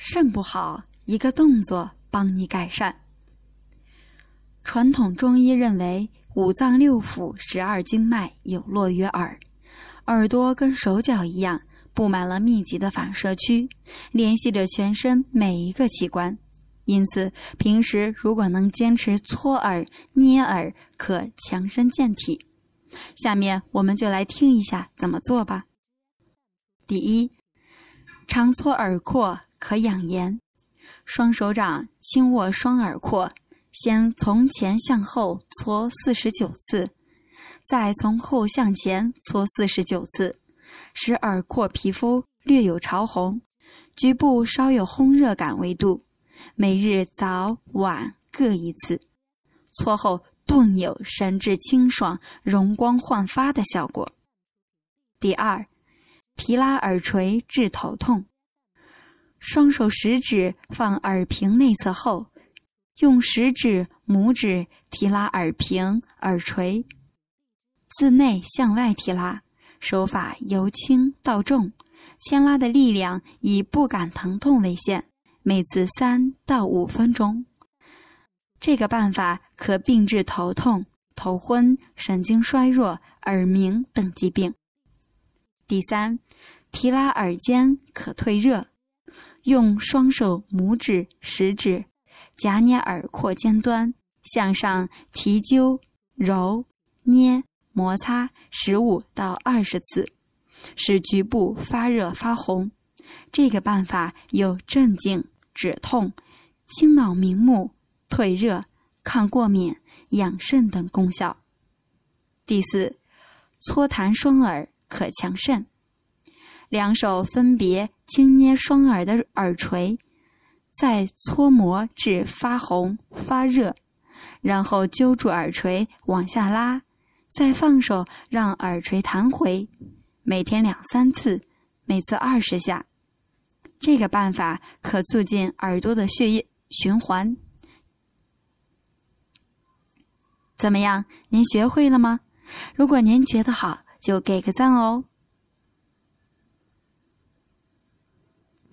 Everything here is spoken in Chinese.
肾不好，一个动作帮你改善。传统中医认为，五脏六腑、十二经脉有络于耳，耳朵跟手脚一样，布满了密集的反射区，联系着全身每一个器官。因此，平时如果能坚持搓耳、捏耳，可强身健体。下面我们就来听一下怎么做吧。第一，常搓耳廓可养颜。双手掌轻握双耳廓，先从前向后搓四十九次，再从后向前搓四十九次，使耳廓皮肤略有潮红，局部稍有烘热感为度。每日早晚各一次，搓后顿有神志清爽、容光焕发的效果。第二，提拉耳垂治头痛。双手食指放耳屏内侧后，用食指、拇指提拉耳屏、耳垂，自内向外提拉，手法由轻到重，牵拉的力量以不感疼痛为限。每次三到五分钟，这个办法可并治头痛、头昏、神经衰弱、耳鸣等疾病。第三，提拉耳尖可退热，用双手拇指、食指夹捏耳廓尖端，向上提揪、揉、捏、摩擦十五到二十次，使局部发热发红。这个办法有镇静。止痛、清脑明目、退热、抗过敏、养肾等功效。第四，搓弹双耳可强肾。两手分别轻捏双耳的耳垂，再搓磨至发红发热，然后揪住耳垂往下拉，再放手让耳垂弹回。每天两三次，每次二十下。这个办法可促进耳朵的血液循环。怎么样？您学会了吗？如果您觉得好，就给个赞哦。